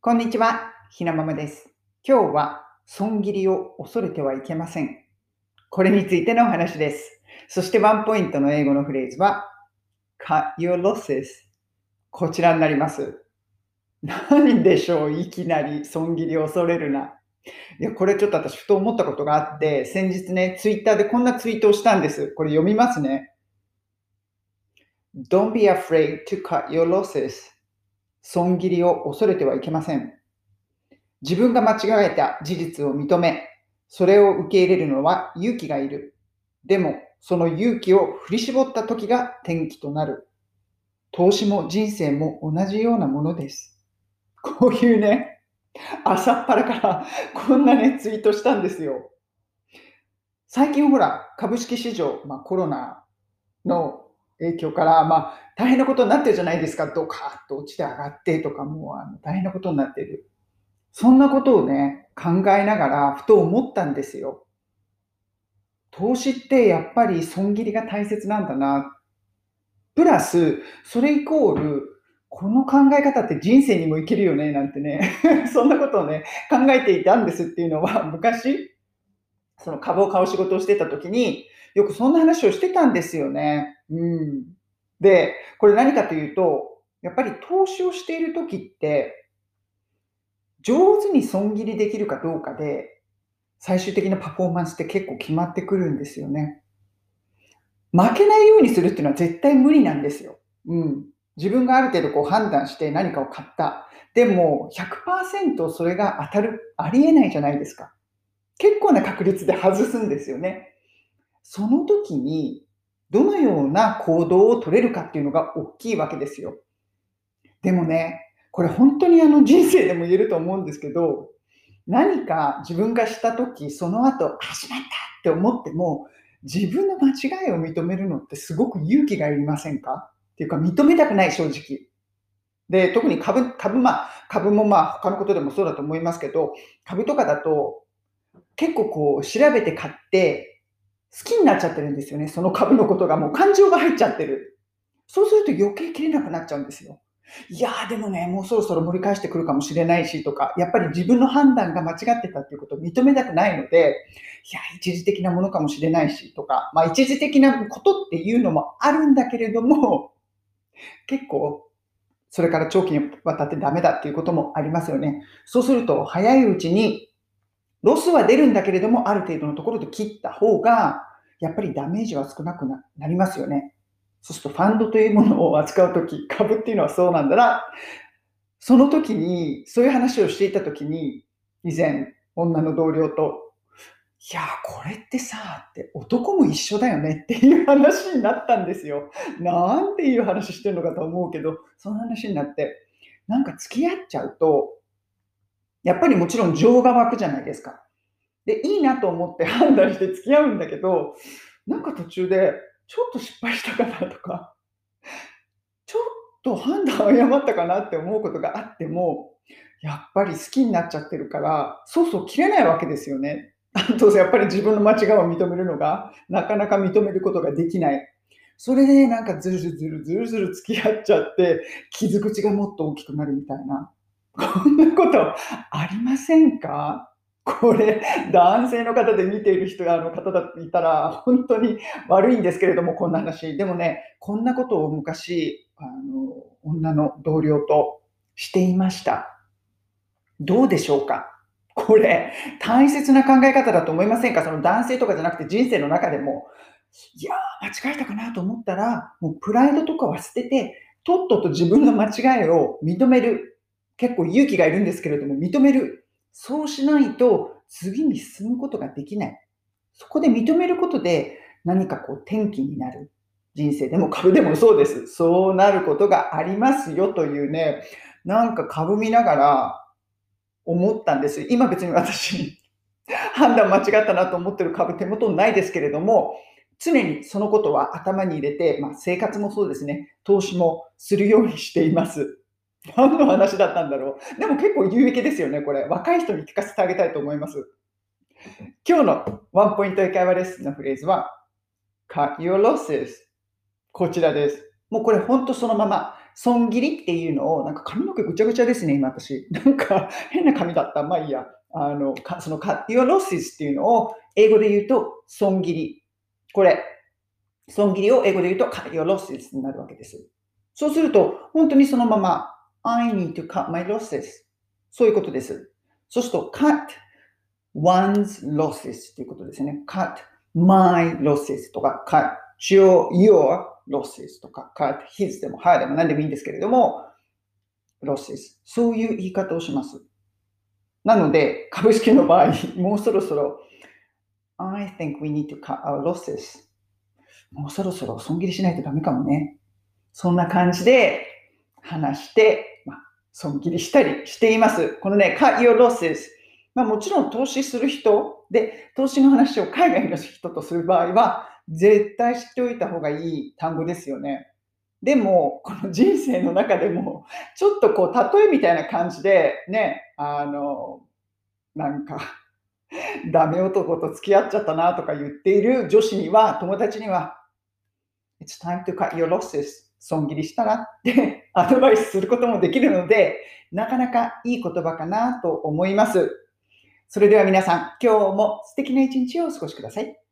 こんにちは、ひなままです。今日は損切りを恐れてはいけません。これについてのお話です。そしてワンポイントの英語のフレーズは cut your losses こちらになります。何でしょういきなり損切りを恐れるな。いや、これちょっと私ふと思ったことがあって、先日ね、ツイッターでこんなツイートをしたんです。これ読みますね。Don't be afraid to cut your losses. 損切りを恐れてはいけません。自分が間違えた事実を認め、それを受け入れるのは勇気がいる。でも、その勇気を振り絞った時が転機となる。投資も人生も同じようなものです。こういうね、朝っぱらから こんなね、ツイートしたんですよ。最近ほら、株式市場、まあ、コロナの影響から、まあ、大変なことになってるじゃないですか。ドカッと落ちて上がってとか、もうあの大変なことになってる。そんなことをね、考えながら、ふと思ったんですよ。投資ってやっぱり損切りが大切なんだな。プラス、それイコール、この考え方って人生にもいけるよね、なんてね、そんなことをね、考えていたんですっていうのは、昔、その株を買う仕事をしてた時に、よくそんな話をしてたんですよね。うん。で、これ何かというと、やっぱり投資をしている時って、上手に損切りできるかどうかで、最終的なパフォーマンスって結構決まってくるんですよね。負けないようにするっていうのは絶対無理なんですよ。うん。自分がある程度こう判断して何かを買った。でも100%それが当たる、ありえないじゃないですか。結構な確率で外すんですよね。その時にどのような行動を取れるかっていうのが大きいわけですよ。でもね、これ本当にあの人生でも言えると思うんですけど、何か自分がした時、その後、あ、しまったって思っても、自分の間違いを認めるのってすごく勇気がいりませんか？っていうか、認めたくない、正直。で、特に株、株、まあ、株もまあ、他のことでもそうだと思いますけど、株とかだと、結構こう、調べて買って、好きになっちゃってるんですよね。その株のことがもう感情が入っちゃってる。そうすると余計切れなくなっちゃうんですよ。いやーでもね、もうそろそろ盛り返してくるかもしれないしとか、やっぱり自分の判断が間違ってたっていうことを認めたくないので、いや、一時的なものかもしれないしとか、まあ一時的なことっていうのもあるんだけれども、結構、それから長期にわたってダメだっていうこともありますよね。そうすると、早いうちにロスは出るんだけれども、ある程度のところで切った方が、やっぱりダメージは少なくなりますよね。そうすると、ファンドというものを扱うとき、株っていうのはそうなんだな。その時に、そういう話をしていた時に、以前、女の同僚と、いやこれってさ、って男も一緒だよねっていう話になったんですよ。なんていう話してるのかと思うけど、その話になって、なんか付き合っちゃうと、やっぱりもちろん情が湧くじゃないですか。で、いいなと思って判断して付き合うんだけど、なんか途中で、ちょっと失敗したかなとか、ちょっと判断を誤ったかなって思うことがあっても、やっぱり好きになっちゃってるから、そうそう切れないわけですよね。あと、やっぱり自分の間違いを認めるのが、なかなか認めることができない。それでなんかずるずるずるずる付き合っちゃって、傷口がもっと大きくなるみたいな。こんなことありませんか？これ、男性の方で見ている人が、あの方だっていたら、本当に悪いんですけれども、こんな話。でもね、こんなことを昔、あの、女の同僚としていました。どうでしょうか？これ、大切な考え方だと思いませんか？その男性とかじゃなくて人生の中でも、いやー、間違えたかなと思ったら、もうプライドとかは捨てて、とっとと自分の間違いを認める。結構勇気がいるんですけれども、認める。そうしないと次に進むことができない。そこで認めることで何かこう転機になる。人生でも株でもそうです。そうなることがありますよというね、なんか株見ながら思ったんです。今別に私、判断間違ったなと思ってる株手元にないですけれども、常にそのことは頭に入れて、まあ、生活もそうですね、投資もするようにしています。何の話だったんだろう。でも結構有益ですよね、これ。若い人に聞かせてあげたいと思います。今日のワンポイント英会話レッスンのフレーズは、cut your losses。こちらです。もうこれ本当そのまま、損切りっていうのを、なんか髪の毛ぐちゃぐちゃですね、今私。なんか変な髪だった。まあいいや。あの、かその cut your losses っていうのを英語で言うと損切り。これ、損切りを英語で言うと cut your losses になるわけです。そうすると、本当にそのまま I need to cut my losses そういうことです。そうすると cut one's losses ということですね。cut my losses とか cut your, your losses とか cut his でも her でも何でもいいんですけれども losses そういう言い方をします。なので、株式の場合、もうそろそろ I think we need to cut our losses もうそろそろ損切りしないとダメかもね。そんな感じで話して、まあ、損切りしたりしています。このね、cut your losses まあ、もちろん投資する人で、投資の話を海外の人とする場合は、絶対知っておいた方がいい単語ですよね。でも、この人生の中でも、ちょっとこう、例えみたいな感じで、ね、あの、なんか、ダメ男と付き合っちゃったなとか言っている女子には、友達には、It's time to cut your losses. 損切りしたらって アドバイスすることもできるので、なかなかいい言葉かなと思います。それでは皆さん、今日も素敵な一日をお過ごしください。